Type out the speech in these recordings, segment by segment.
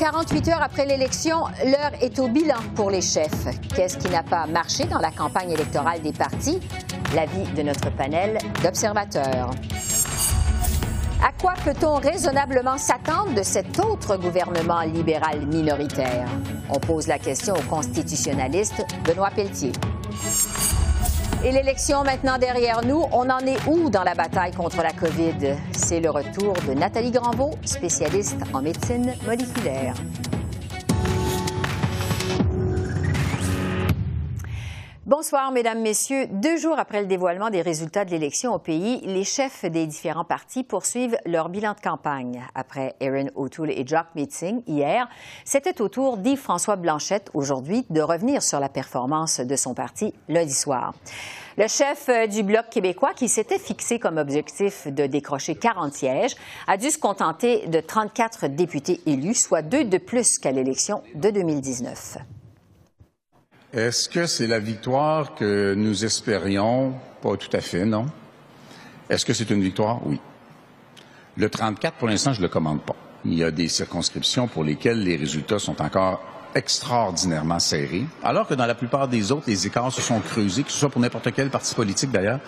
48 heures après l'élection, l'heure est au bilan pour les chefs. Qu'est-ce qui n'a pas marché dans la campagne électorale des partis? L'avis de notre panel d'observateurs. À quoi peut-on raisonnablement s'attendre de cet autre gouvernement libéral minoritaire? On pose la question au constitutionnaliste Benoît Pelletier. Et l'élection maintenant derrière nous, on en est où dans la bataille contre la COVID? C'est le retour de Nathalie Granvaux, spécialiste en médecine moléculaire. Bonsoir, Mesdames, Messieurs. Deux jours après le dévoilement des résultats de l'élection au pays, les chefs des différents partis poursuivent leur bilan de campagne. Après Erin O'Toole et Jock Meeting hier, c'était au tour d'Yves-François Blanchette aujourd'hui de revenir sur la performance de son parti lundi soir. Le chef du Bloc québécois, qui s'était fixé comme objectif de décrocher 40 sièges, a dû se contenter de 34 députés élus, soit deux de plus qu'à l'élection de 2019. Est-ce que c'est la victoire que nous espérions? Pas tout à fait, non. Est-ce que c'est une victoire? Oui. Le 34, pour l'instant, je ne le commande pas. Il y a des circonscriptions pour lesquelles les résultats sont encore extraordinairement serrés, alors que dans la plupart des autres, les écarts se sont creusés, que ce soit pour n'importe quel parti politique d'ailleurs.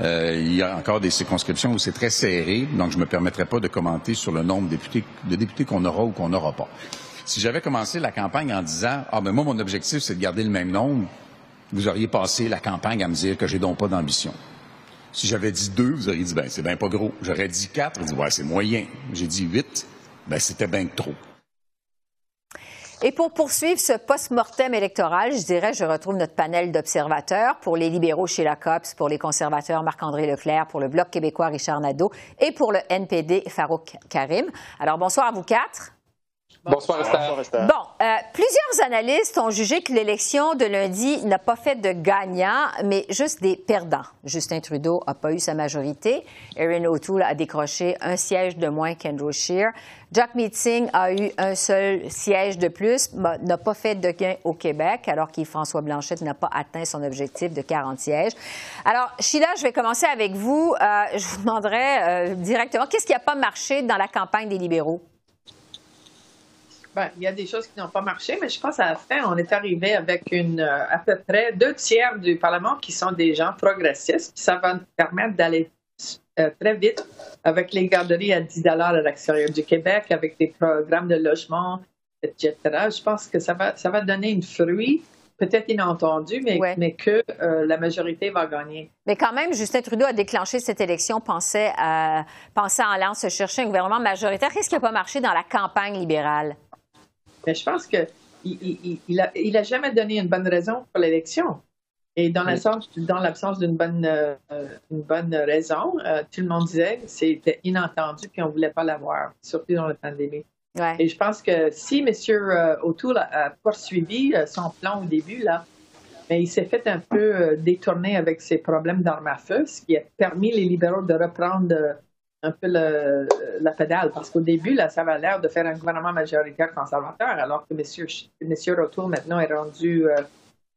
Euh, il y a encore des circonscriptions où c'est très serré, donc je ne me permettrai pas de commenter sur le nombre de députés, de députés qu'on aura ou qu'on n'aura pas. Si j'avais commencé la campagne en disant Ah, mais moi, mon objectif, c'est de garder le même nombre, vous auriez passé la campagne à me dire que j'ai donc pas d'ambition. Si j'avais dit deux, vous auriez dit Ben, c'est bien pas gros. J'aurais dit quatre, vous dit Ouais, c'est moyen. J'ai dit huit, ben, c'était bien trop. Et pour poursuivre ce post-mortem électoral, je dirais, je retrouve notre panel d'observateurs pour les libéraux chez la COPS, pour les conservateurs Marc-André Leclerc, pour le Bloc québécois Richard Nadeau et pour le NPD Farouk Karim. Alors, bonsoir à vous quatre. Bonsoir, Esther. Bon, euh, plusieurs analystes ont jugé que l'élection de lundi n'a pas fait de gagnants, mais juste des perdants. Justin Trudeau n'a pas eu sa majorité. Erin O'Toole a décroché un siège de moins qu'Andrew Scheer. Jack Meeting a eu un seul siège de plus, mais n'a pas fait de gain au Québec, alors qu'Yves-François Blanchette n'a pas atteint son objectif de 40 sièges. Alors, Sheila, je vais commencer avec vous. Euh, je vous demanderai euh, directement, qu'est-ce qui n'a pas marché dans la campagne des libéraux? Ben, il y a des choses qui n'ont pas marché, mais je pense à la fin, on est arrivé avec une, euh, à peu près deux tiers du Parlement qui sont des gens progressistes. Ça va nous permettre d'aller euh, très vite avec les garderies à 10 à l'extérieur du Québec, avec des programmes de logement, etc. Je pense que ça va, ça va donner une fruit peut-être inentendu, mais, mais que euh, la majorité va gagner. Mais quand même, Justin Trudeau a déclenché cette élection, pensait, à, pensait en allant se chercher un gouvernement majoritaire. Qu'est-ce qui n'a pas marché dans la campagne libérale? Mais je pense qu'il il, il, a, jamais donné une bonne raison pour l'élection. Et dans l'absence d'une bonne, euh, une bonne raison, euh, tout le monde disait que c'était inentendu qu'on ne voulait pas l'avoir, surtout dans la pandémie. Et je pense que si M. Euh, O'Toole a, poursuivi son plan au début, là, mais il s'est fait un peu détourner avec ses problèmes d'armes à feu, ce qui a permis les libéraux de reprendre un peu la pédale, parce qu'au début, ça avait l'air de faire un gouvernement majoritaire conservateur, alors que M. Monsieur, O'Toole maintenant est rendu euh,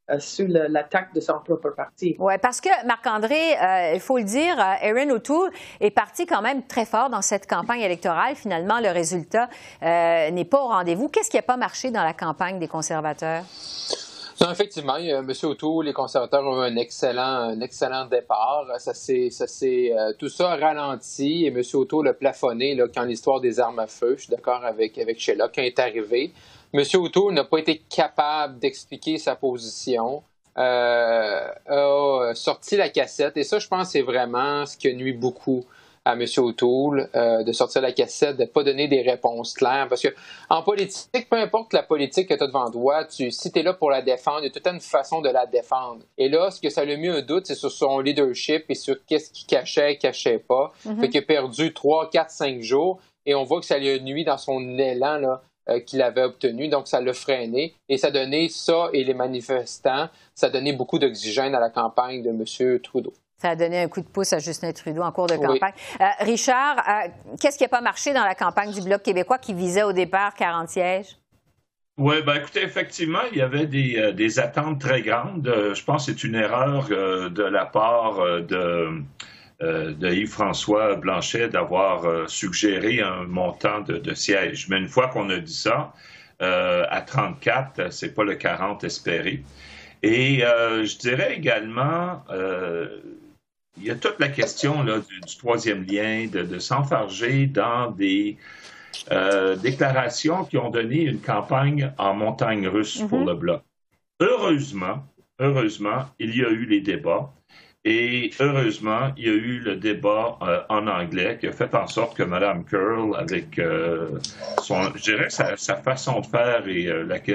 euh, sous l'attaque de son propre parti. Oui, parce que, Marc-André, euh, il faut le dire, Erin O'Toole est parti quand même très fort dans cette campagne électorale. Finalement, le résultat n'est pas au rendez-vous. Qu'est-ce qui n'a pas marché dans la campagne des conservateurs? Effectivement, M. O'Toole, les conservateurs ont eu un excellent, départ. Ça s'est, ça s'est, euh, tout ça a ralenti et M. O'Toole a plafonné là, quand l'histoire des armes à feu. Je suis d'accord avec, avec Sheila, quand est arrivé. M. O'Toole n'a pas été capable d'expliquer sa position. Euh, a sorti la cassette et ça, je pense, c'est vraiment ce qui nuit beaucoup à M. O'Toole euh, de sortir la cassette, de ne pas donner des réponses claires. Parce que en politique, peu importe la politique que tu as devant toi, tu, si tu es là pour la défendre, il y a toute une façon de la défendre. Et là, ce que ça a le mieux un doute, c'est sur son leadership et sur qu'est-ce qu'il cachait, cachait pas. Mm Fait qu'il a perdu 3, 4, 5 jours et on voit que ça lui a nuit dans son élan là, qu'il avait obtenu. Donc, ça l'a freiné et ça donné ça et les manifestants, ça donné beaucoup d'oxygène à la campagne de M. Trudeau. Ça a donné un coup de pouce à Justin Trudeau en cours de campagne. Richard, qu'est-ce qui n'a pas marché dans la campagne du Bloc québécois qui visait au départ 40 sièges? Oui, ben écoutez, effectivement, il y avait des, euh, attentes très grandes. Euh, je pense que c'est une erreur euh, de la part de, Yves-François Blanchet d'avoir suggéré un montant de, sièges. Mais une fois qu'on a dit ça, à 34, c'est pas le 40 espéré. Et je dirais également, il y a toute la question là, du, troisième lien, de, de s'enfarger dans des euh, déclarations qui ont donné une campagne en montagne russe pour mhm. le bloc. Heureusement, heureusement, il y a eu les débats. Et heureusement, il y a eu le débat euh, en anglais qui a fait en sorte que Mme Curl, avec euh, son, je dirais sa, façon de faire et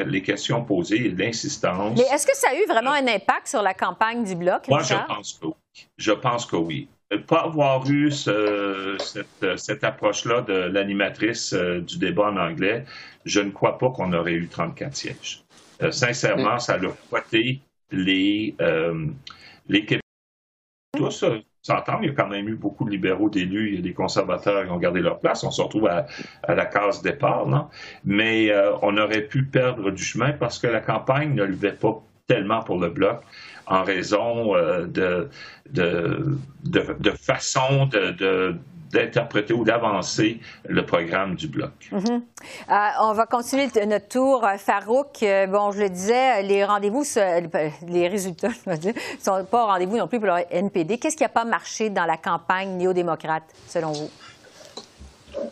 les questions posées et l'insistance. Mais est-ce que ça a eu vraiment un impact sur la campagne du bloc? Moi, je pense que oui. Je pense que oui pas avoir eu cette, approche-là de l'animatrice euh, du débat en anglais, je ne crois pas qu'on aurait eu 34 sièges. Euh, sincèrement, ça a fouetté les, euh, les Québécois. Tous s'entend, il y a quand même eu beaucoup de libéraux d'élus, a des conservateurs qui ont gardé leur place, on se retrouve à, la case départ, non? mais on aurait pu perdre du chemin parce que la campagne ne levait pas tellement pour le bloc en raison euh, de, de, de, façon de, d'interpréter ou d'avancer le programme du bloc. Mm-hmm. Euh, on va continuer notre tour. Euh, Farouk, bon, je le disais, les rendez-vous, les résultats, ne sont pas au rendez-vous non plus pour le NPD. Qu'est-ce qui n'a pas marché dans la campagne néo-démocrate, selon vous?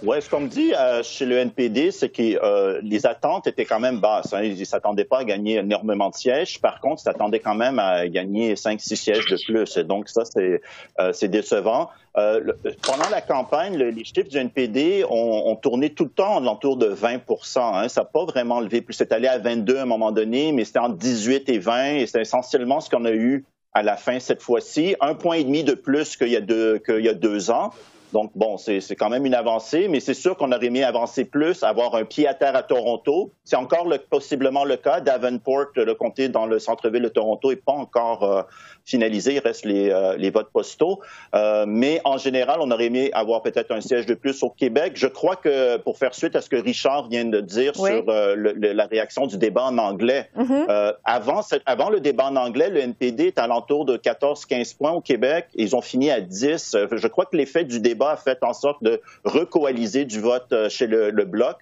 Oui, ce qu'on me dit euh, chez le NPD, c'est que euh, les attentes étaient quand même basses. Hein. Ils ne s'attendaient pas à gagner énormément de sièges. Par contre, ils s'attendaient quand même à gagner 5-6 sièges de plus. Donc, ça, c'est euh, décevant. pendant la campagne, les chiffres du NPD ont, tourné tout le temps l'entour de 20% hein. Ça n'a pas vraiment levé plus. C'est allé à 22 à un moment donné, mais c'était entre 18 et 20. Et c'est essentiellement ce qu'on a eu à la fin cette fois-ci. Un point et demi de plus qu'il y a deux ans. Donc, bon, c'est quand même une avancée, mais c'est sûr qu'on aurait aimé avancer plus, avoir un pied à terre à Toronto. C'est encore possiblement le cas. Davenport, le comté dans le centre-ville de Toronto, n'est pas encore euh, finalisé. Il reste les, euh, les votes postaux. Euh, mais en général, on aurait aimé avoir peut-être un siège de plus au Québec. Je crois que, pour faire suite à ce que Richard vient de dire sur euh, la réaction du débat en anglais, mm-hmm. avant, avant le débat en anglais, le NPD est à l'entour de 14-15 points au Québec. Ils ont fini à 10. Je crois que l'effet du débat a fait en sorte de recoaliser du vote chez le, le Bloc.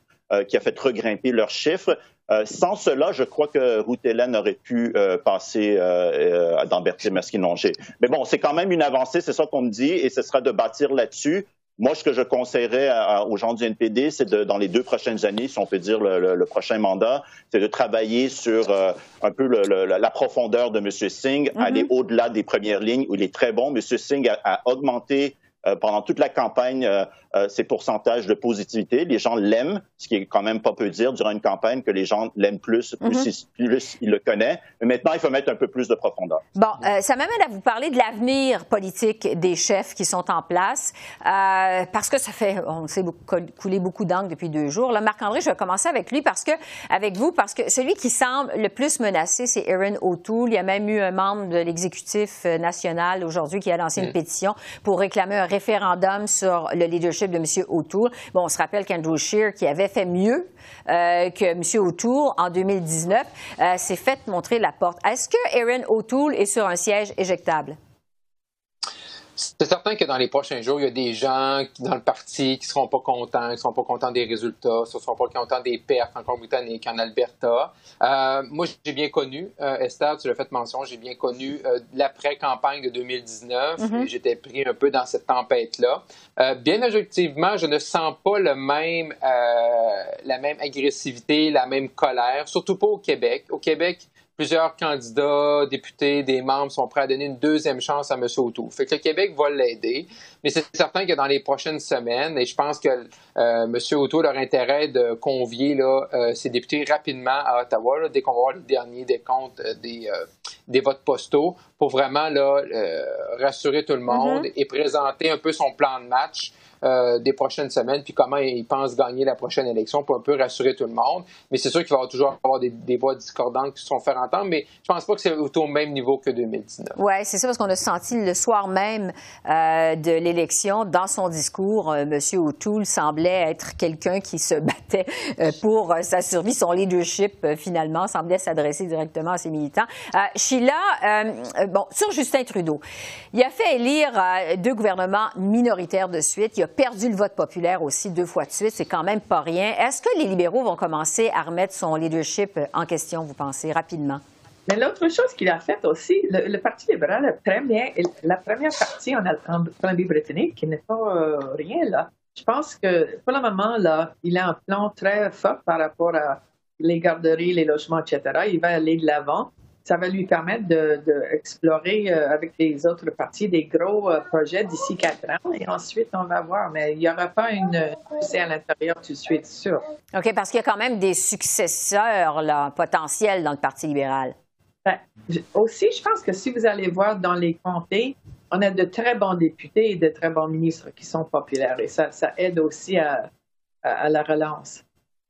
qui a fait regrimper leurs chiffres. Euh, sans cela, je crois que Ruth Hélène aurait pu euh, passer euh, dans Berthier-Masquinongé. Mais bon, c'est quand même une avancée, c'est ça qu'on me dit, et ce sera de bâtir là-dessus. Moi, ce que je conseillerais aux gens du NPD, c'est de, dans les deux prochaines années, si on peut dire le, prochain mandat, c'est de travailler sur un peu la profondeur de M. Singh, mm-hmm. aller au-delà des premières lignes où il est très bon. M. Singh a, a augmenté pendant toute la campagne euh, ces pourcentages de positivité. Les gens l'aiment, ce qui est quand même pas peu dire durant une campagne que les gens l'aiment plus, plus, mhm. ils le connaissent. Mais maintenant, il faut mettre un peu plus de profondeur. Bon, euh, ça m'amène à vous parler de l'avenir politique des chefs qui sont en place, euh, parce que ça fait, on sait, couler beaucoup d'angles depuis deux jours. Là, Marc-André, je vais commencer avec lui, parce que, avec vous, parce que celui qui semble le plus menacé, c'est Aaron O'Toole. Il y a même eu un membre de l'exécutif national aujourd'hui qui a lancé une pétition pour réclamer un référendum sur le leadership de M. O'Toole. Bon, on se rappelle qu'Andrew Scheer, qui avait fait mieux euh, que M. O'Toole en 2019, euh, s'est fait montrer la porte. Est-ce que Aaron O'Toole est sur un siège éjectable? C'est certain que dans les prochains jours, il y a des gens dans le parti qui ne seront pas contents, qui ne seront pas contents des résultats, qui ne seront pas contents des pertes en Colombie-Britannique, en Alberta. Euh, moi, j'ai bien connu, euh, Esther, tu l'as fait mention, j'ai bien connu euh, l'après-campagne de 2019 mm-hmm. j'étais pris un peu dans cette tempête-là. bien objectivement, je ne sens pas le même, la même agressivité, la même colère, surtout pas au Québec. Au Québec, plusieurs candidats, députés, des membres sont prêts à donner une deuxième chance à M. O'Toole. Fait que le Québec va l'aider, mais c'est certain que dans les prochaines semaines, et je pense que euh, M. O'Toole a intérêt de convier là, euh, ses députés rapidement à Ottawa, dès qu'on va voir les derniers décomptes euh, des, des votes postaux, pour vraiment là, rassurer tout le monde mm-hmm. et présenter un peu son plan de match des prochaines semaines, puis comment il pense gagner la prochaine élection pour un peu rassurer tout le monde. Mais c'est sûr qu'il va toujours avoir des, voix discordantes qui se sont faire entendre, mais je pense pas que c'est au même niveau que 2019. Oui, c'est ça, parce qu'on a senti le soir même de l'élection, dans son discours, M. O'Toole semblait être quelqu'un qui se battait pour sa survie, son leadership, finalement, semblait s'adresser directement à ses militants. Sheila, bon, sur Justin Trudeau, il a fait élire deux gouvernements minoritaires de suite. Il a perdu le vote populaire aussi deux fois de suite. C'est quand même pas rien. Est-ce que les libéraux vont commencer à remettre son leadership en question, vous pensez, rapidement? Mais l'autre chose qu'il a faite aussi, le, Parti libéral a très bien, la première partie en, Colombie-Britannique, qui n'est pas euh, rien là. Je pense que pour le moment, là, il a un plan très fort par rapport à les garderies, les logements, etc. Il va aller de l'avant ça va lui permettre d'explorer de, euh, avec les autres parties des gros euh, projets d'ici quatre ans. Et ensuite, on va voir. Mais il n'y aura pas une poussée à l'intérieur tout de suite, sûr. OK, parce qu'il y a quand même des successeurs là, potentiels dans le Parti libéral. Ben, aussi, je pense que si vous allez voir dans les comtés, on a de très bons députés et de très bons ministres qui sont populaires. Et ça, ça aide aussi à, à la relance.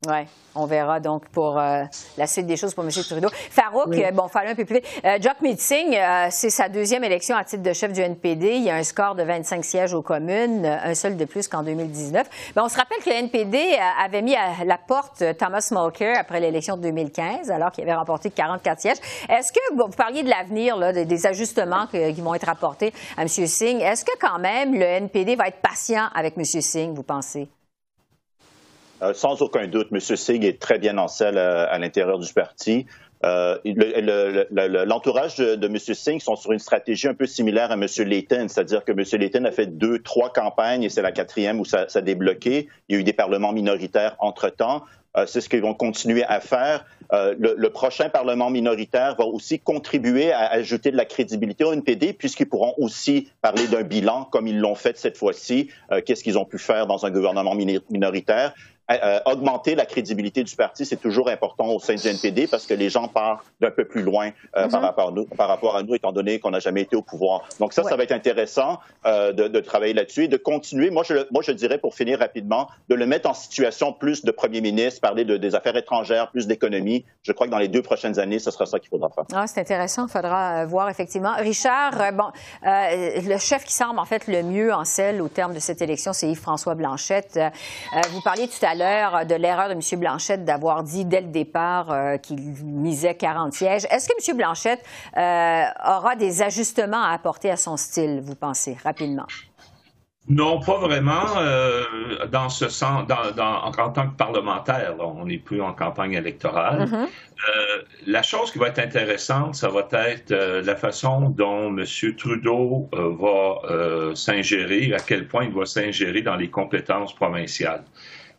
Oui, on verra donc pour euh, la suite des choses pour M. Trudeau. Farouk, euh, bon, fallait un peu plus vite. Euh, Jock Meeting, c'est sa deuxième élection à titre de chef du NPD. Il y a un score de 25 sièges aux communes, un seul de plus qu'en 2019. Ben, on se rappelle que le NPD avait mis à la porte Thomas Mulcair après l'élection de 2015, alors qu'il avait remporté 44 sièges. Est-ce que, vous parliez de l'avenir, des, des, ajustements qui vont être apportés à M. Singh, est-ce que quand même le NPD va être patient avec M. Singh, vous pensez? Euh, sans aucun doute, M. Singh est très bien en selle euh, à, l'intérieur du parti. Euh, L'entourage de, M. Singh sont sur une stratégie un peu similaire à M. Layton, c'est-à-dire que M. Layton a fait deux, trois campagnes et c'est la quatrième où ça, a débloqué. Il y a eu des parlements minoritaires entre-temps. C'est ce qu'ils vont continuer à faire. Le, prochain Parlement minoritaire va aussi contribuer à ajouter de la crédibilité au NPD, puisqu'ils pourront aussi parler d'un bilan, comme ils l'ont fait cette fois-ci. Qu'est-ce qu'ils ont pu faire dans un gouvernement minoritaire? Euh, augmenter la crédibilité du parti, c'est toujours important au sein du NPD parce que les gens partent d'un peu plus loin euh, par, mhm. rapport à nous, par rapport à nous, étant donné qu'on n'a jamais été au pouvoir. Donc ça, ça va être intéressant euh, de, de, travailler là-dessus et de continuer. Moi je, moi, je dirais, pour finir rapidement, de le mettre en situation plus de premier ministre, parler de, des affaires étrangères, plus d'économie. Je crois que dans les deux prochaines années, ce sera ça qu'il faudra faire. Ah, c'est intéressant. Il faudra voir effectivement. Richard, bon, le chef qui semble en fait le mieux en selle au terme de cette élection, c'est Yves-François Blanchette. vous parliez tout à l'heure de l'erreur de M. Blanchette d'avoir dit dès le départ euh, qu'il misait 40 sièges. Est-ce que M. Blanchette euh, aura des ajustements à apporter à son style, vous pensez, rapidement? Non, pas vraiment. Euh, dans ce sens, en, tant que parlementaire, on n'est plus en campagne électorale. Mm-hmm. la chose qui va être intéressante, ça va être la façon dont M. Trudeau va s'ingérer, à quel point il va s'ingérer dans les compétences provinciales.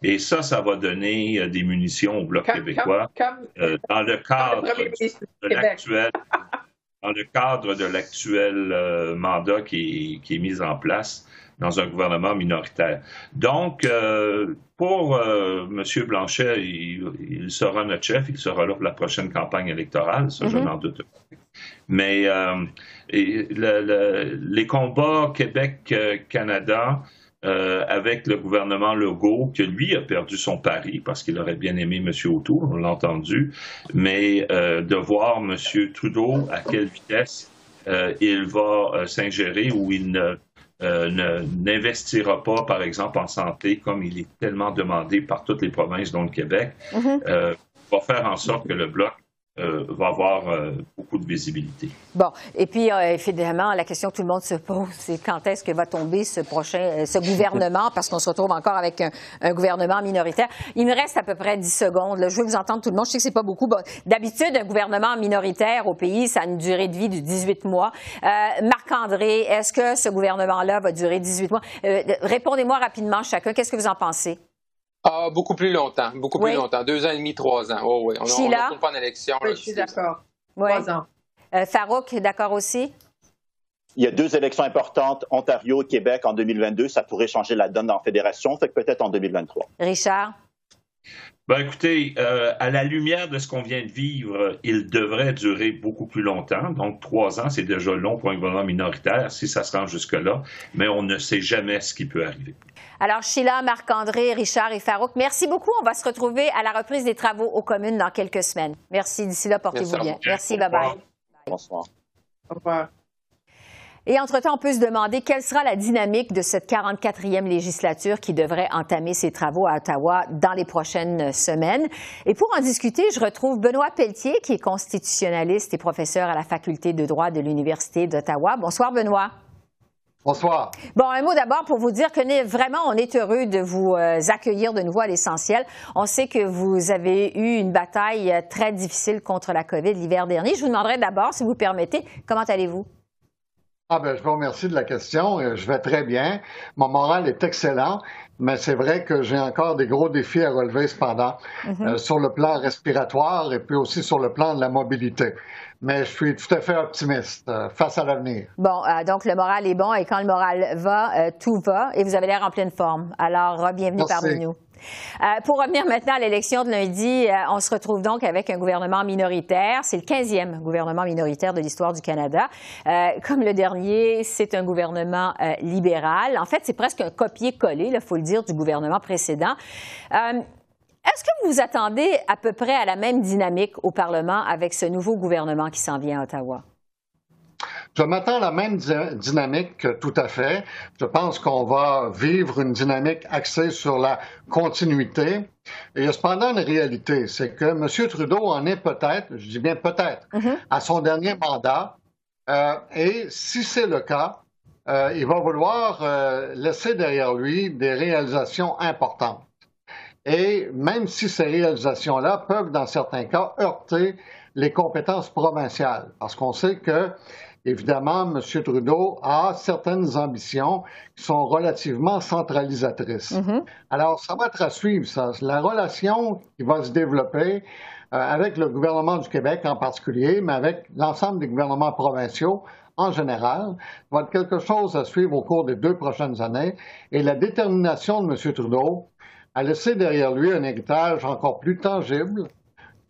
Et ça, ça va donner euh, des munitions au Bloc québécois euh, dans le cadre de l'actuel dans le cadre de l'actuel euh, mandat qui, qui, est mis en place dans un gouvernement minoritaire. Donc, pour M. Blanchet, il, sera notre chef, il sera là pour la prochaine campagne électorale, ça, je mm-hmm. n'en doute pas. Mais les combats Québec-Canada, euh, avec le gouvernement Legault, que lui a perdu son pari parce qu'il aurait bien aimé M. O'Toole, on l'a entendu, mais euh, de voir M. Trudeau à quelle vitesse euh, il va s'ingérer ou il ne n'investira pas, par exemple, en santé, comme il est tellement demandé par toutes les provinces, dont le Québec, mm-hmm. va faire en sorte que le Bloc euh, va avoir euh, beaucoup de visibilité. Bon, et puis euh, évidemment, la question que tout le monde se pose, c'est quand est-ce que va tomber ce prochain, ce gouvernement, parce qu'on se retrouve encore avec un, gouvernement minoritaire. Il me reste à peu près 10 secondes. Je veux vous entendre tout le monde. Je sais que c'est pas beaucoup. D'habitude, un gouvernement minoritaire au pays, ça a une durée de vie de 18 mois. Marc-André, est-ce que ce gouvernement-là va durer 18 mois? Répondez-moi rapidement chacun. Qu'est-ce que vous en pensez? Ah, beaucoup plus longtemps, beaucoup plus longtemps. Deux ans et demi, trois ans. Oh, oui. On ne pas en élection. Oui, je suis d'accord. Trois ans. Euh, Farouk, d'accord aussi? Il y a deux élections importantes, Ontario et Québec en 2022. Ça pourrait changer la donne dans la fédération, fait que peut-être en 2023. Richard? Ben, écoutez, euh, à la lumière de ce qu'on vient de vivre, il devrait durer beaucoup plus longtemps. Donc, trois ans, c'est déjà long pour un gouvernement minoritaire, si ça se rend jusque-là, mais on ne sait jamais ce qui peut arriver. Alors, Sheila, Marc-André, Richard et Farouk, merci beaucoup. On va se retrouver à la reprise des travaux aux communes dans quelques semaines. Merci. D'ici là, portez-vous bien. Merci, bye-bye. Bonsoir. Au revoir. Et entre-temps, on peut se demander quelle sera la dynamique de cette 44e législature qui devrait entamer ses travaux à Ottawa dans les prochaines semaines. Et pour en discuter, je retrouve Benoît Pelletier, qui est constitutionnaliste et professeur à la Faculté de droit de l'Université d'Ottawa. Bonsoir, Benoît. Bonsoir. Bon, un mot d'abord pour vous dire que vraiment, on est heureux de vous euh, accueillir de nouveau à l'essentiel. On sait que vous avez eu une bataille euh, très difficile contre la COVID l'hiver dernier. Je vous demanderai d'abord, si vous permettez, comment allez-vous? Ah ben, je vous remercie de la question. Euh, je vais très bien. Mon moral est excellent, mais c'est vrai que j'ai encore des gros défis à relever cependant, Mhm. euh, sur le plan respiratoire et puis aussi sur le plan de la mobilité. Mais je suis tout à fait optimiste euh, face à l'avenir. Bon, euh, donc le moral est bon et quand le moral va, tout va et vous avez l'air en pleine forme. Alors, bienvenue Merci. parmi nous. Euh, pour revenir maintenant à l'élection de lundi, euh, on se retrouve donc avec un gouvernement minoritaire. C'est le 15e gouvernement minoritaire de l'histoire du Canada. Euh, comme le dernier, c'est un gouvernement libéral. En fait, c'est presque un copier-coller, il faut le dire, du gouvernement précédent. Est-ce que vous vous attendez à peu près à la même dynamique au Parlement avec ce nouveau gouvernement qui s'en vient à Ottawa? Je m'attends à la même dy- dynamique, tout à fait. Je pense qu'on va vivre une dynamique axée sur la continuité. Et il y a cependant une réalité, c'est que M. Trudeau en est peut-être, je dis bien peut-être, à son dernier mandat. Euh, et si c'est le cas, euh, il va vouloir euh, laisser derrière lui des réalisations importantes. Et même si ces réalisations-là peuvent, dans certains cas, heurter les compétences provinciales, parce qu'on sait que, évidemment, M. Trudeau a certaines ambitions qui sont relativement centralisatrices. Alors, ça va être à suivre, ça. La relation qui va se développer euh, avec le gouvernement du Québec en particulier, mais avec l'ensemble des gouvernements provinciaux en général, va être quelque chose à suivre au cours des deux prochaines années. Et la détermination de M. Trudeau à laisser derrière lui un héritage encore plus tangible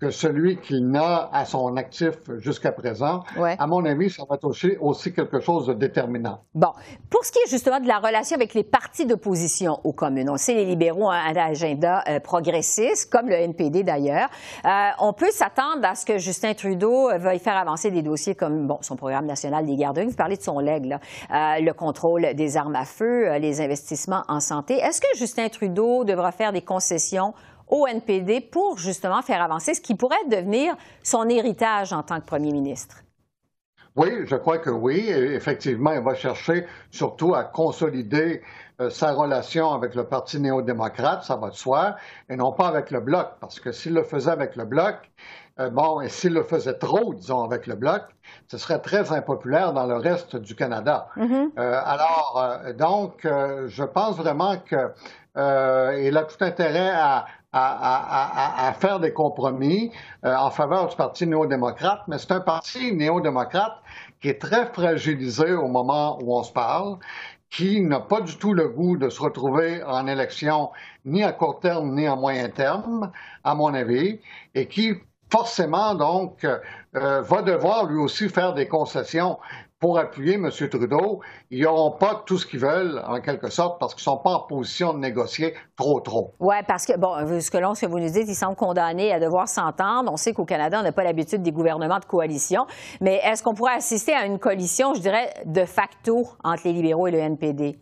que celui qu'il n'a à son actif jusqu'à présent. Ouais. À mon avis, ça va être aussi, quelque chose de déterminant. Bon, pour ce qui est justement de la relation avec les partis d'opposition aux communes, on sait les libéraux ont un agenda euh, progressiste, comme le NPD d'ailleurs. Euh, on peut s'attendre à ce que Justin Trudeau euh, veuille faire avancer des dossiers comme bon son programme national des garderies. Vous parlez de son leg, là, Euh, le contrôle des armes à feu, les investissements en santé. Est-ce que Justin Trudeau devra faire des concessions au NPD pour justement faire avancer ce qui pourrait devenir son héritage en tant que premier ministre? Oui, je crois que oui. Effectivement, il va chercher surtout à consolider euh, sa relation avec le Parti néo-démocrate, ça va de soi, et non pas avec le Bloc. Parce que s'il le faisait avec le Bloc, euh, bon, et s'il le faisait trop, disons, avec le Bloc, ce serait très impopulaire dans le reste du Canada. Euh, alors, euh, donc, euh, je pense vraiment que euh, il a tout intérêt à, à, à, à, faire des compromis euh, en faveur du Parti néo-démocrate, mais c'est un parti néo-démocrate qui est très fragilisé au moment où on se parle, qui n'a pas du tout le goût de se retrouver en élection ni à court terme ni à moyen terme, à mon avis, et qui forcément donc euh, va devoir lui aussi faire des concessions pour appuyer M. Trudeau. Ils n'auront pas tout ce qu'ils veulent, en quelque sorte, parce qu'ils ne sont pas en position de négocier trop, trop. Oui, parce que, bon, selon ce que vous nous dites, ils semblent condamnés à devoir s'entendre. On sait qu'au Canada, on n'a pas l'habitude des gouvernements de coalition. Mais est-ce qu'on pourrait assister à une coalition, je dirais, de facto entre les libéraux et le NPD?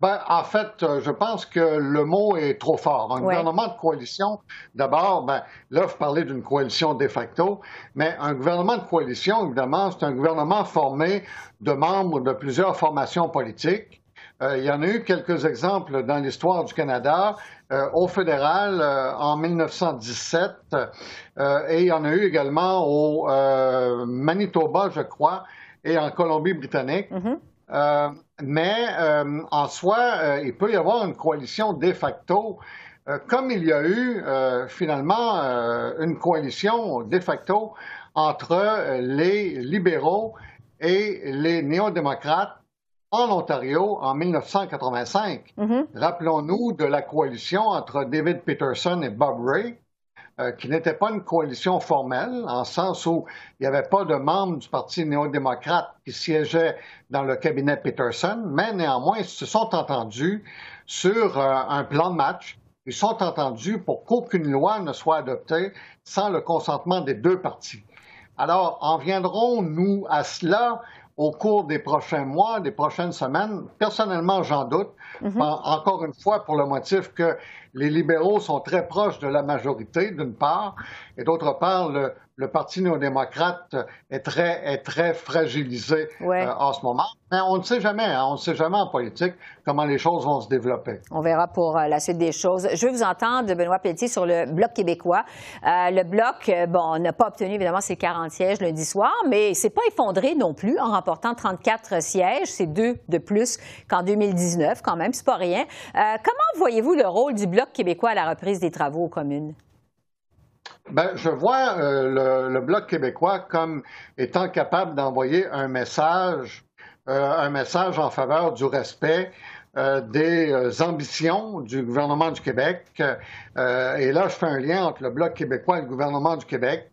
Ben, en fait, euh, je pense que le mot est trop fort. Un Ouais. gouvernement de coalition, d'abord, ben, là, vous parlez d'une coalition de facto, mais un gouvernement de coalition, évidemment, c'est un gouvernement formé de membres de plusieurs formations politiques. Euh, il y en a eu quelques exemples dans l'histoire du Canada. Euh, au fédéral, euh, en 1917, euh, et il y en a eu également au euh, Manitoba, je crois, et en Colombie-Britannique. Euh, mais euh, en soi, euh, il peut y avoir une coalition de facto, euh, comme il y a eu euh, finalement euh, une coalition de facto entre euh, les libéraux et les néo-démocrates en Ontario en 1985. Mhm. Rappelons-nous de la coalition entre David Peterson et Bob Ray, euh, qui n'était pas une coalition formelle, en sens où il n'y avait pas de membres du Parti néo-démocrate qui siégeaient dans le cabinet Peterson, mais néanmoins, ils se sont entendus sur euh, un plan de match. Ils sont entendus pour qu'aucune loi ne soit adoptée sans le consentement des deux partis. Alors, en viendrons-nous à cela? Au cours des prochains mois, des prochaines semaines? Personnellement, j'en doute. Mhm. En- Encore une fois, pour le motif que les libéraux sont très proches de la majorité, d'une part, et d'autre part, le, le Parti néo-démocrate est très, est très fragilisé Ouais. euh, en ce moment. Mais on ne sait jamais, hein, on ne sait jamais en politique comment les choses vont se développer. On verra pour euh, la suite des choses. Je veux vous entendre, Benoît Pelletier, sur le Bloc québécois. Euh, le Bloc, bon, n'a pas obtenu évidemment ses 40 sièges lundi soir, mais c'est pas effondré non plus en remportant 34 sièges. C'est deux de plus qu'en 2019, quand même, c'est pas rien. Euh, comment voyez-vous le rôle du Bloc québécois à la reprise des travaux aux communes? Ben, je vois euh, le, Bloc québécois comme étant capable d'envoyer un message, euh, un message en faveur du respect euh, des ambitions du gouvernement du Québec. Et là, je fais un lien entre le Bloc québécois et le gouvernement du Québec,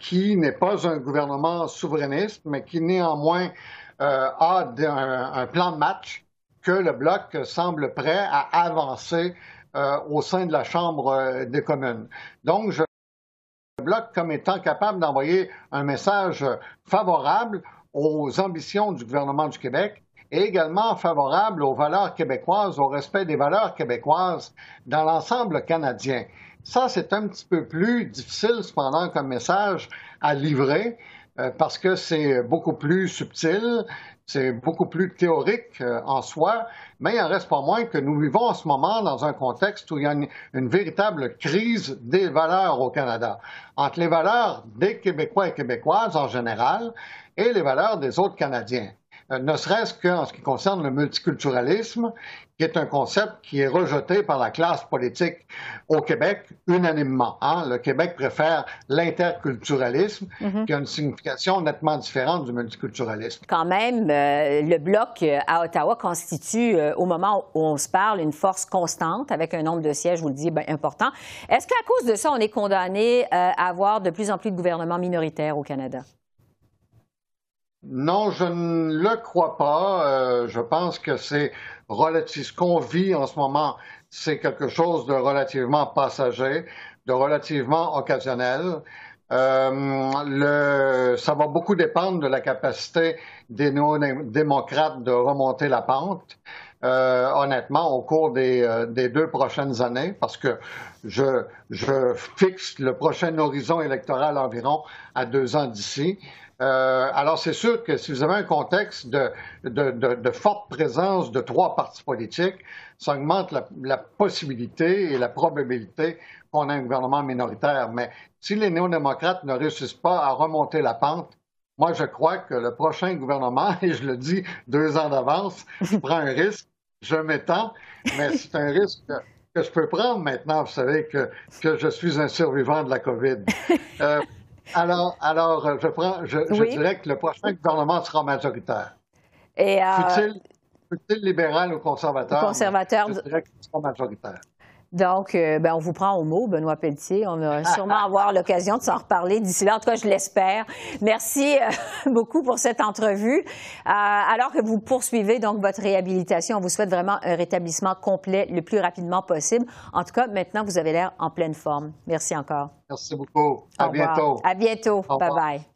qui n'est pas un gouvernement souverainiste, mais qui néanmoins a un, plan de match que le Bloc semble prêt à avancer au sein de la Chambre des communes. Donc, je Bloc comme étant capable d'envoyer un message favorable aux ambitions du gouvernement du Québec et également favorable aux valeurs québécoises, au respect des valeurs québécoises dans l'ensemble canadien. Ça, c'est un petit peu plus difficile, cependant, comme message à livrer, parce que c'est beaucoup plus subtil, c'est beaucoup plus théorique euh, en soi, mais il en reste pas moins que nous vivons en ce moment dans un contexte où il y a une, une véritable crise des valeurs au Canada, entre les valeurs des Québécois et Québécoises en général et les valeurs des autres Canadiens. Euh, ne serait-ce qu'en ce qui concerne le multiculturalisme, qui est un concept qui est rejeté par la classe politique au Québec unanimement. hein. Le Québec préfère l'interculturalisme, qui a une signification nettement différente du multiculturalisme. Quand même, euh, le bloc euh, à Ottawa constitue, euh, au moment où on se parle, une force constante avec un nombre de sièges, vous le dites, ben, important. Est-ce qu'à cause de ça, on est condamné euh, à avoir de plus en plus de gouvernements minoritaires au Canada? Non, je ne le crois pas. Euh, je pense que c'est relatif. Ce qu'on vit en ce moment, c'est quelque chose de relativement passager, de relativement occasionnel. Euh, le, ça va beaucoup dépendre de la capacité des néo-démocrates de remonter la pente. Euh, honnêtement, au cours des, euh, des, deux prochaines années, parce que je, je, fixe le prochain horizon électoral environ à deux ans d'ici. Euh, alors, c'est sûr que si vous avez un contexte de, de, de, de, forte présence de trois partis politiques, ça augmente la, la possibilité et la probabilité qu'on ait un gouvernement minoritaire. Mais si les néo-démocrates ne réussissent pas à remonter la pente, moi, je crois que le prochain gouvernement, et je le dis deux ans d'avance, je prends un risque, je m'étends, mais c'est un risque que, je peux prendre maintenant. Vous savez que, que je suis un survivant de la COVID. Euh, alors, alors, je, prends, je, je oui. dirais que le prochain gouvernement sera majoritaire. Et, euh... Fut-il fut libéral ou conservateur? Conservateur. Je dirais qu'il sera majoritaire. Donc, euh, ben, on vous prend au mot, Benoît Pelletier. On va sûrement avoir l'occasion de s'en reparler d'ici là. En tout cas, je l'espère. Merci euh, beaucoup pour cette entrevue. Euh, alors que vous poursuivez donc votre réhabilitation, on vous souhaite vraiment un rétablissement complet le plus rapidement possible. En tout cas, maintenant, vous avez l'air en pleine forme. Merci encore. Merci beaucoup. À au bientôt. Revoir. À bientôt. Bye bye.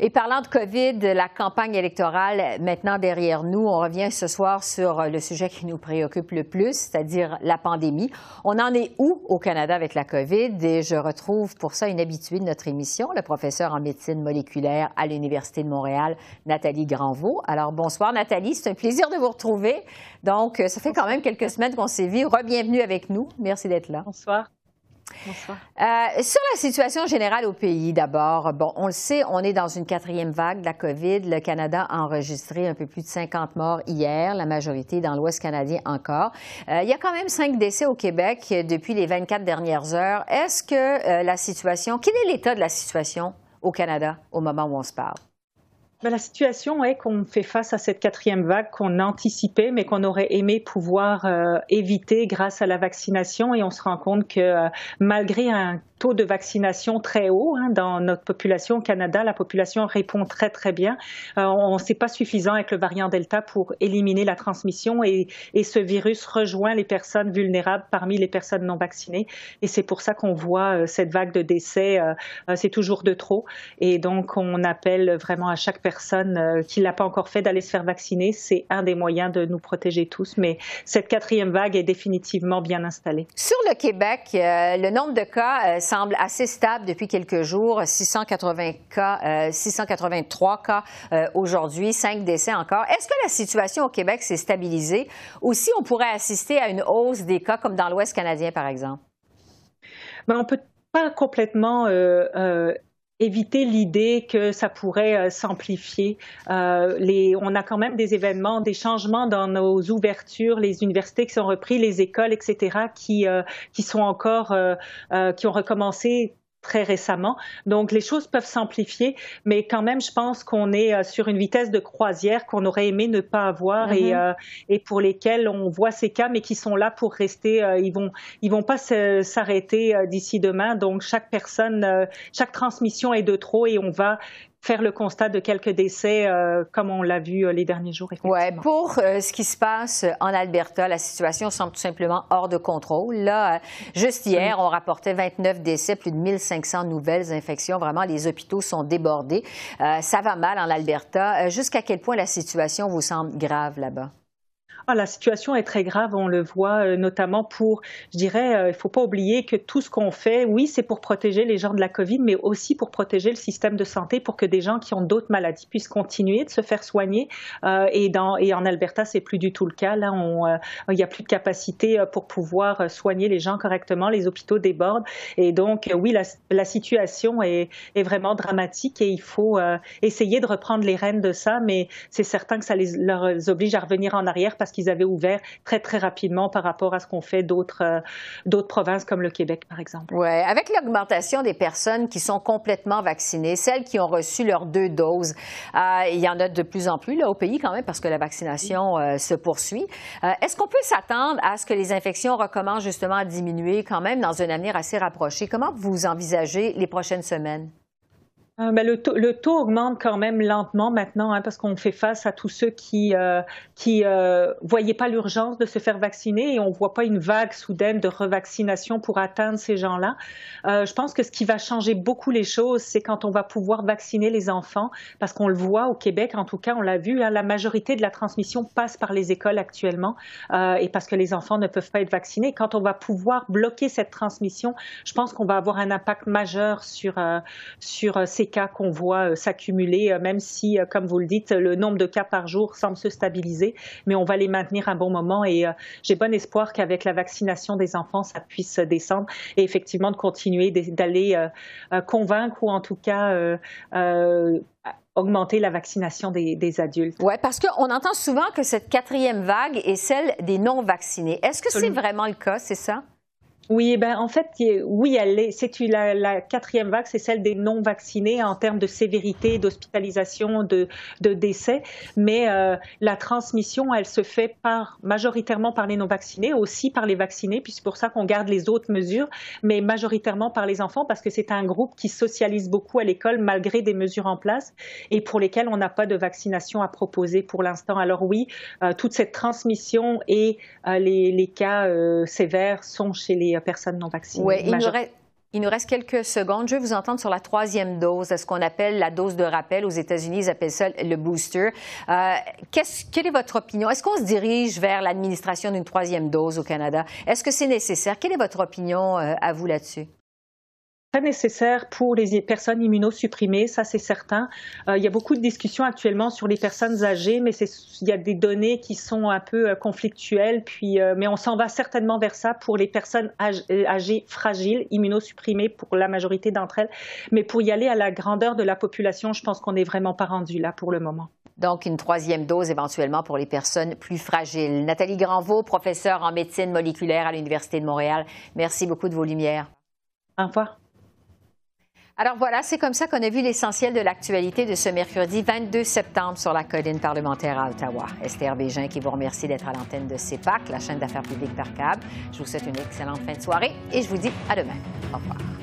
Et parlant de COVID, la campagne électorale maintenant derrière nous, on revient ce soir sur le sujet qui nous préoccupe le plus, c'est-à-dire la pandémie. On en est où au Canada avec la COVID? Et je retrouve pour ça une habituée de notre émission, le professeur en médecine moléculaire à l'Université de Montréal, Nathalie Granvaux. Alors bonsoir Nathalie, c'est un plaisir de vous retrouver. Donc, ça fait quand même quelques semaines qu'on s'est vu. Rebienvenue avec nous. Merci d'être là. Bonsoir. Euh, sur la situation générale au pays, d'abord, bon, on le sait, on est dans une quatrième vague de la COVID. Le Canada a enregistré un peu plus de 50 morts hier, la majorité dans l'Ouest canadien encore. Euh, il y a quand même cinq décès au Québec depuis les 24 dernières heures. Est-ce que euh, la situation, quel est l'état de la situation au Canada au moment où on se parle? Ben, la situation est qu'on fait face à cette quatrième vague qu'on anticipait, mais qu'on aurait aimé pouvoir euh, éviter grâce à la vaccination. Et on se rend compte que euh, malgré un taux de vaccination très haut hein, dans notre population au Canada, la population répond très très bien. Euh, on sait pas suffisant avec le variant Delta pour éliminer la transmission et, ce virus rejoint les personnes vulnérables parmi les personnes non vaccinées. Et c'est pour ça qu'on voit cette vague de décès. c'est toujours de trop. Et donc on appelle vraiment à chaque personne euh, qui l'a pas encore fait d'aller se faire vacciner. C'est un des moyens de nous protéger tous. Mais cette quatrième vague est définitivement bien installée. Sur le Québec, euh, le nombre de cas euh, semble assez stable depuis quelques jours. 680 cas, 683 cas aujourd'hui, 5 décès encore. Est-ce que la situation au Québec s'est stabilisée ou si on pourrait assister à une hausse des cas comme dans l'Ouest canadien, par exemple? Ben, on peut pas complètement éviter l'idée que ça pourrait euh, s'amplifier. Euh, les, on a quand même des événements, des changements dans nos ouvertures, les universités qui sont repris, les écoles, etc., qui, euh, qui sont encore, euh, euh, qui ont recommencé très récemment. Donc, les choses peuvent s'amplifier, mais quand même, je pense qu'on est euh, sur une vitesse de croisière qu'on aurait aimé ne pas avoir et, mm-hmm. euh, et, pour lesquels on voit ces cas, mais qui sont là pour rester. Euh, ils vont, ils vont pas s'arrêter d'ici demain. Donc, chaque personne, chaque transmission est de trop et on va faire le constat de quelques décès, euh, comme on l'a vu euh, les derniers jours. Oui, pour euh, ce qui se passe en Alberta, la situation semble tout simplement hors de contrôle. Là, juste hier, on rapportait 29 décès, plus de 1500 nouvelles infections. Vraiment, les hôpitaux sont débordés. ça va mal en Alberta. Jusqu'à quel point la situation vous semble grave là-bas? Ah, la situation est très grave, on le voit euh, notamment pour, je dirais, euh, il ne faut pas oublier que tout ce qu'on fait, oui, c'est pour protéger les gens de la COVID, mais aussi pour protéger le système de santé, pour que des gens qui ont d'autres maladies puissent continuer de se faire soigner. Euh, et, dans, et en Alberta, c'est plus du tout le cas. Là, il n'y a plus de capacité pour pouvoir soigner les gens correctement. Les hôpitaux débordent. Et donc, oui, la, la situation est, est, vraiment dramatique et il faut essayer de reprendre les rênes de ça, mais c'est certain que ça les, oblige à revenir en arrière parce qu'ils avaient ouvert très, très rapidement par rapport à ce qu'on fait d'autres euh, provinces comme le Québec, par exemple. Oui, avec l'augmentation des personnes qui sont complètement vaccinées, celles qui ont reçu leurs deux doses, euh, il y en a de plus en plus là, au pays quand même parce que la vaccination euh, se poursuit. Est-ce qu'on peut s'attendre à ce que les infections recommencent justement à diminuer quand même dans un avenir assez rapproché? Comment vous envisagez les prochaines semaines? Euh, ben, le, taux, le, taux, augmente quand même lentement maintenant hein, parce qu'on fait face à tous ceux qui euh, qui euh, voyaient pas l'urgence de se faire vacciner et on voit pas une vague soudaine de revaccination pour atteindre ces gens-là. Euh, je pense que ce qui va changer beaucoup les choses, c'est quand on va pouvoir vacciner les enfants parce qu'on le voit au Québec, en tout cas, on l'a vu, hein, la majorité de la transmission passe par les écoles actuellement euh, et parce que les enfants ne peuvent pas être vaccinés. Quand on va pouvoir bloquer cette transmission, je pense qu'on va avoir un impact majeur sur sur ces cas qu'on voit euh, s'accumuler, euh, même si, euh, comme vous le dites, le nombre de cas par jour semble se stabiliser, mais on va les maintenir un bon moment et j'ai bon espoir qu'avec la vaccination des enfants, ça puisse descendre et effectivement de continuer d'aller convaincre ou en tout cas augmenter la vaccination des, des adultes. Oui, parce qu'on entend souvent que cette quatrième vague est celle des non-vaccinés. Est-ce que c'est vraiment le cas, c'est ça? Oui, ben en fait, oui. C'est la, quatrième vague, c'est celle des non vaccinés en termes de sévérité, d'hospitalisation, de, décès. Mais euh, la transmission, elle se fait par majoritairement par les non vaccinés, aussi par les vaccinés, puis c'est pour ça qu'on garde les autres mesures, mais majoritairement par les enfants parce que c'est un groupe qui socialise beaucoup à l'école malgré des mesures en place et pour lesquelles on n'a pas de vaccination à proposer pour l'instant. Alors oui, euh, toute cette transmission et euh, les, cas sévères sont chez les personnes non vaccinées. Oui, il nous, reste, il nous reste quelques secondes. Je vais vous entendre sur la troisième dose, ce qu'on appelle la dose de rappel. Aux États-Unis, ils appellent ça le booster. Euh, quelle est votre opinion? Est-ce qu'on se dirige vers l'administration d'une troisième dose au Canada? Est-ce que c'est nécessaire? Quelle est votre opinion euh, à vous là-dessus? Très nécessaire pour les personnes immunosupprimées, ça c'est certain. Euh, il y a beaucoup de discussions actuellement sur les personnes âgées, mais il y a des données qui sont un peu euh, conflictuelles. Puis, euh, mais on s'en va certainement vers ça pour les personnes âgées, âgées fragiles, immunosupprimées pour la majorité d'entre elles. Mais pour y aller à la grandeur de la population, je pense qu'on n'est vraiment pas rendu là pour le moment. Donc, une troisième dose éventuellement pour les personnes plus fragiles. Nathalie Granvaux, professeure en médecine moléculaire à l'Université de Montréal, merci beaucoup de vos lumières. Au revoir. Alors voilà, c'est comme ça qu'on a vu l'essentiel de l'actualité de ce mercredi 22 septembre sur la colline parlementaire à Ottawa. Esther Bégin qui vous remercie d'être à l'antenne de CEPAC, la chaîne d'affaires publiques par câble. Je vous souhaite une excellente fin de soirée et je vous dis à demain. Au revoir.